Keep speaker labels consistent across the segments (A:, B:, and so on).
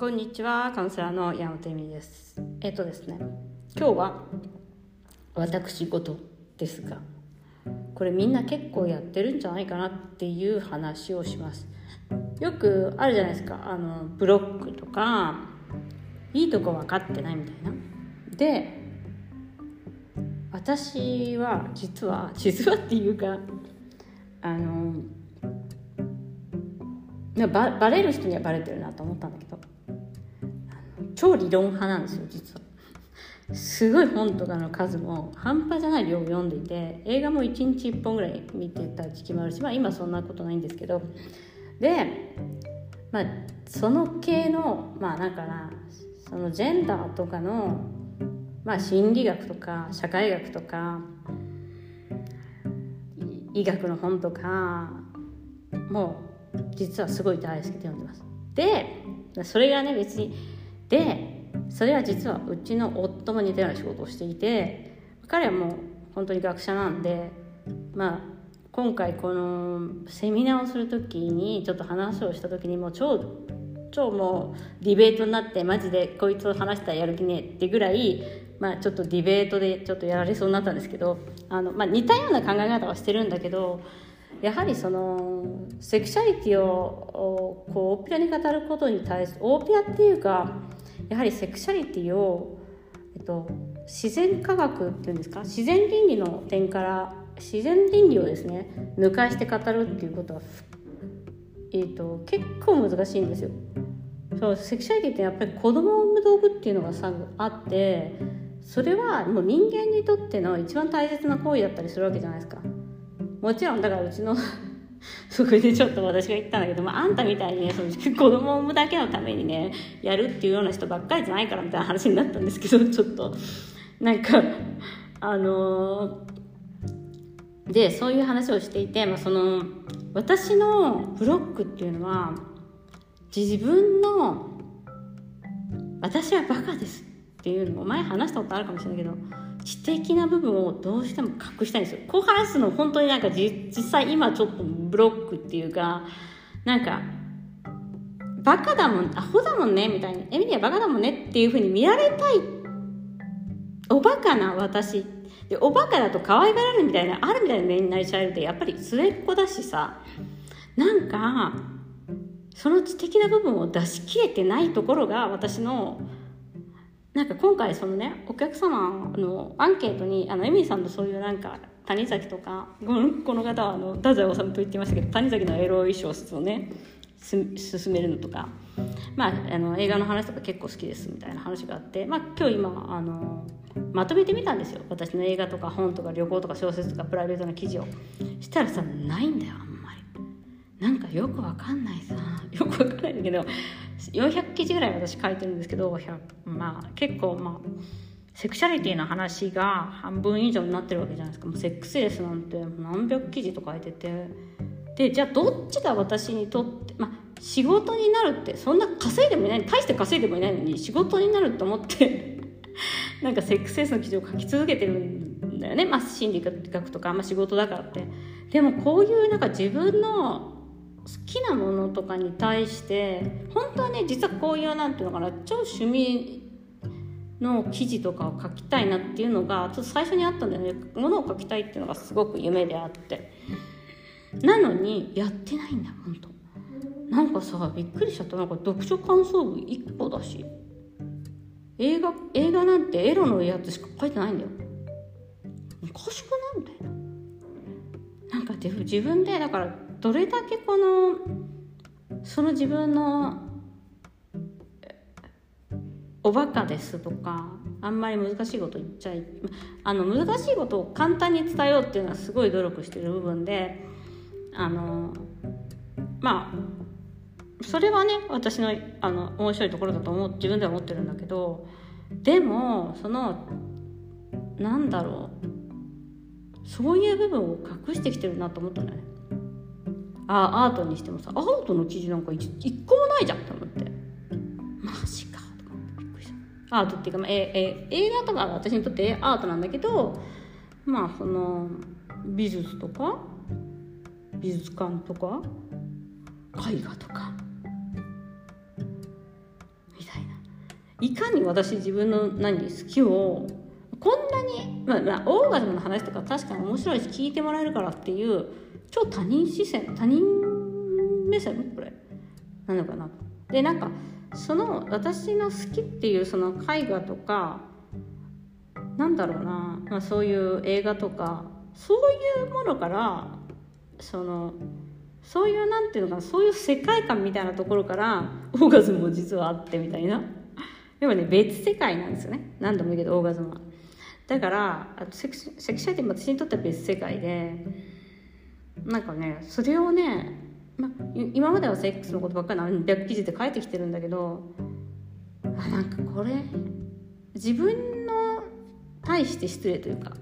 A: こんにちはカウンセラーの山本恵美です。えっ、とですね今日は私事ですがこれみんな結構やってるんじゃないかなっていう話をします。よくあるじゃないですかあのブロックとかいいとこ分かってないみたいな。で私は実は 実はっていうかあのババレる人にはバレてるなと思ったんだけど超理論派なんですよ実は。すごい本とかの数も半端じゃない量を読んでいて映画も1日1本ぐらい見てた時期もあるしまあ今そんなことないんですけど。でまあその系のまあなんかなそのジェンダーとかのまあ心理学とか社会学とか医学の本とかも実はすごい大好きで読んでます。でそれがね別にでそれは実はうちの夫も似たような仕事をしていて彼はもう本当に学者なんでまあ今回このセミナーをする時にちょっと話をした時にもう超超もうディベートになってマジでこいつを話したらやる気ねえってぐらい、まあ、ちょっとディベートでちょっとやられそうになったんですけどあの、まあ、似たような考え方はしてるんだけどやはりそのセクシャリティをこう大っぴらに語ることに対して大っぴらっていうかやはりセクシャリティを、えっと、自然科学っていうんですか？自然倫理の点から自然倫理をですね抜かして語るっていうことは、えっと、結構難しいんですよ。そうセクシャリティってやっぱり子供を産む道具っていうのがさあってそれはもう人間にとっての一番大切な行為だったりするわけじゃないですか。もちろんだからうちの そこでちょっと私が言ったんだけど、まあ、あんたみたいにねその子供を産むだけのためにねやるっていうような人ばっかりじゃないからみたいな話になったんですけど ちょっと。なんかあのー、でそういう話をしていて、まあ、その私のブロックっていうのは自分の私はバカですっていうのを前話したことあるかもしれないけど知的な部分をどうしても隠したいんですよ。こう話すの本当になんか実際今ちょっとブロックっていうかなんかバカだもんアホだもんねみたいな。エミリアバカだもんねっていうふうに見られたい。おバカな私。でおバカだと可愛がられるみたいなあるみたいな目になりちゃうってやっぱり末っ子だしさ。なんかその知的な部分を出し切れてないところが私のなんか今回そのねお客様のアンケートにあのエミさんとそういうなんか谷崎とかこの方はあの太宰治と言ってましたけど谷崎のエロ衣小説をね進めるのとか、まあ、あの映画の話とか結構好きですみたいな話があって、まあ、今日今あのまとめてみたんですよ。私の映画とか本とか旅行とか小説とかプライベートな記事を。したらさないんだよあんまり。なんかよくわかんないさよくわかんないんだけど400記事ぐらい私書いてるんですけどまあ結構まあセクシャリティの話が半分以上になってるわけじゃないですか。もうセックスレスなんて何百記事とか書いてて。でじゃあどっちが私にとってまあ仕事になるってそんな稼いでもいない大して稼いでもいないのに仕事になると思って なんかセックスレスの記事を書き続けてるんだよね。まあ心理学とか、まあ、仕事だからって。でもこういうなんか自分の好きなものとかに対して本当はね実はこういうなんていうのかな超趣味の記事とかを書きたいなっていうのがちょっと最初にあったんだよね。ものを書きたいっていうのがすごく夢であって。なのにやってないんだ本当。なんかさびっくりしちゃった。なんか読書感想文1個だし。映画映画なんてエロのやつしか書いてないんだよ。おかしくない？みたいな。なんか自分でだからどれだけこのその自分のおバカですとかあんまり難しいこと言っちゃいあの難しいことを簡単に伝えようっていうのはすごい努力してる部分であのまあそれはね私のあの面白いところだと思う自分では思ってるんだけどでもそのなんだろうそういう部分を隠してきてるなと思ったんだよね。あアートにしてもさアートの記事なんか一個もないじゃんと思って。マジかとかびっくりした。アートっていうか、まあ、ええ映画とかは私にとってアートなんだけどまあその美術とか美術館とか絵画とかみたいかに私自分の何好きをこんなに、まあ、まあ、オーガズムの話とか確かに面白いし聞いてもらえるからっていう超他人視線他人目線これ。なのかな。でなんかその私の好きっていうその絵画とかなんだろうな、まあ、そういう映画とかそういうものからそのそういうなんていうのかなそういう世界観みたいなところからオーガズムも実はあってみたいな。でもね別世界なんですよね。何度も言うけどオーガズムは。だからセクシセクシャリティも私にとっては別世界でなんかねそれをね、ま、今まではセックスのことばっかり何百記事で書いてきてるんだけどあなんかこれ自分の対して失礼というか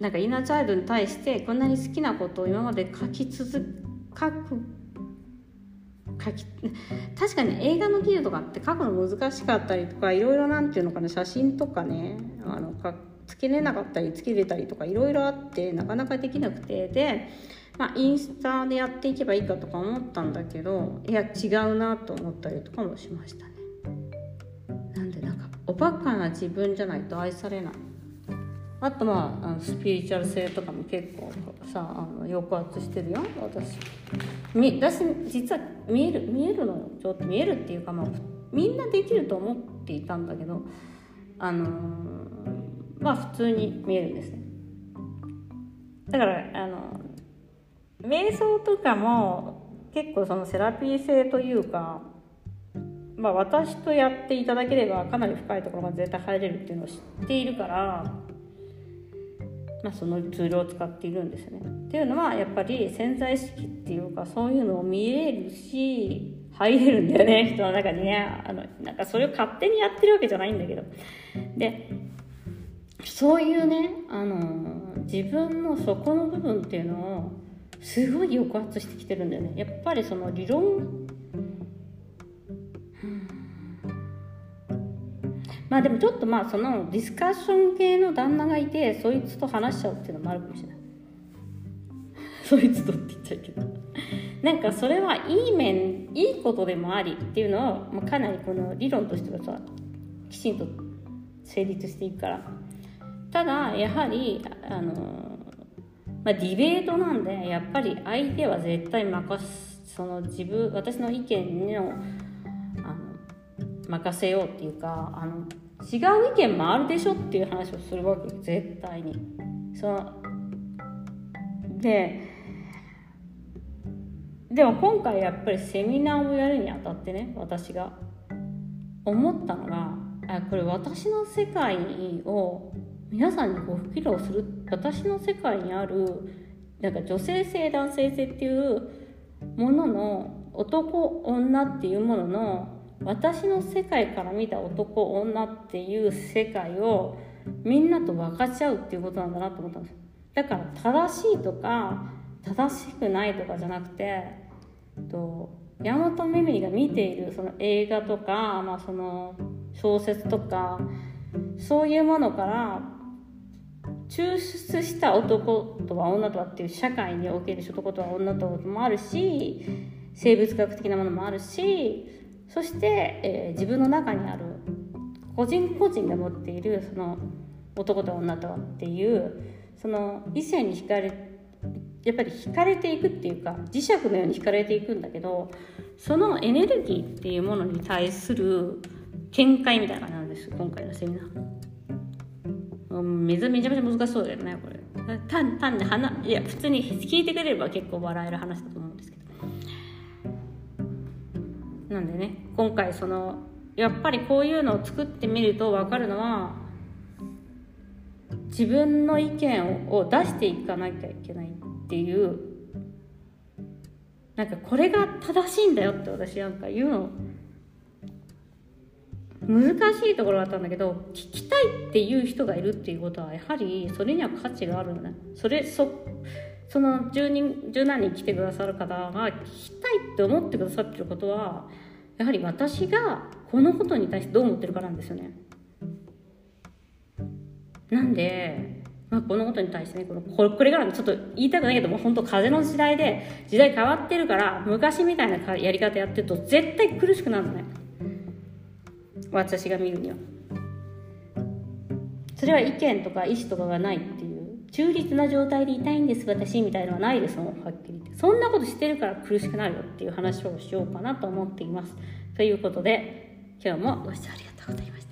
A: なんかインナーチャイルドに対してこんなに好きなことを今まで書き続書く書き確かに映画の記事とかって書くの難しかったりとかいろいろなんていうのかな写真とかねあのかつけれなかったりつけれたりとかいろいろあってなかなかできなくてで、まあ、インスタでやっていけばいいかとか思ったんだけどいや違うなと思ったりとかもしましたね。なんでなんかおバカな自分じゃないと愛されない。あとまああのスピリチュアル性とかも結構さあの抑圧してるよ私み私実は見える見えるのよちょっと見えるっていうかまあみんなできると思っていたんだけどあのまあ普通に見えるんですね。だからあの瞑想とかも結構そのセラピー性というかまあ私とやっていただければかなり深いところまで絶対入れるっていうのを知っているからまあ、そのツールを使っているんですね。っていうのはやっぱり潜在意識っていうかそういうのを見れるし入れるんだよね。人の中にね。あのなんかそれを勝手にやってるわけじゃないんだけど。でそういうねあの自分の底の部分っていうのをすごい抑圧してきてるんだよね。やっぱりその理論。まあでもちょっとまあそのディスカッション系の旦那がいてそいつと話しちゃうっていうのもあるかもしれない。そいつとって言っちゃうけど。なんかそれはいい面いいことでもありっていうのを、まあ、かなりこの理論としてはさきちんと成立していくから。ただやはりあの、まあ、ディベートなんでやっぱり相手は絶対任すその自分私の意見の任せようっていうかあの違う意見もあるでしょっていう話をするわけ絶対に。そのででも今回やっぱりセミナーをやるにあたってね私が思ったのがあこれ私の世界を皆さんにご披露する私の世界にあるなんか女性性男性性っていうものの男女っていうものの私の世界から見た男女っていう世界をみんなと分かち合うっていうことなんだなと思ったんです。だから正しいとか正しくないとかじゃなくてと山本めめりが見ているその映画とか、まあ、その小説とかそういうものから抽出した男とは女とはっていう社会における男とは女とはもあるし生物学的なものもあるしそして、えー、自分の中にある個人個人が持っているその男と女とはっていうその異性に惹かれやっぱり惹かれていくっていうか磁石のように惹かれていくんだけどそのエネルギーっていうものに対する見解みたいな感じなんです今回のセミナー。めちゃめちゃ難しそうだよねこれ。単単に話いや普通に聞いてくれれば結構笑える話だと思うんですけど。なんでね今回そのやっぱりこういうのを作ってみると分かるのは自分の意見を出していかなきゃいけないっていうなんかこれが正しいんだよって私なんか言うの難しいところがあったんだけど聞きたいっていう人がいるっていうことはやはりそれには価値があるのねそれそその10人10何人来てくださる方が聞きたいって思ってくださってることはやはり私がこのことに対してどう思ってるかなんですよね。なんで、まあ、このことに対してねこのこれからちょっと言いたくないけども本当風の時代で時代変わってるから昔みたいなやり方やってると絶対苦しくなるのね。私が見るには。それは意見とか意思とかがないっていう。中立な状態でいたいんです私みたいのはないですもんはっきり言って。そんなことしてるから苦しくなるよっていう話をしようかなと思っています。ということで今日もご視聴ありがとうございました。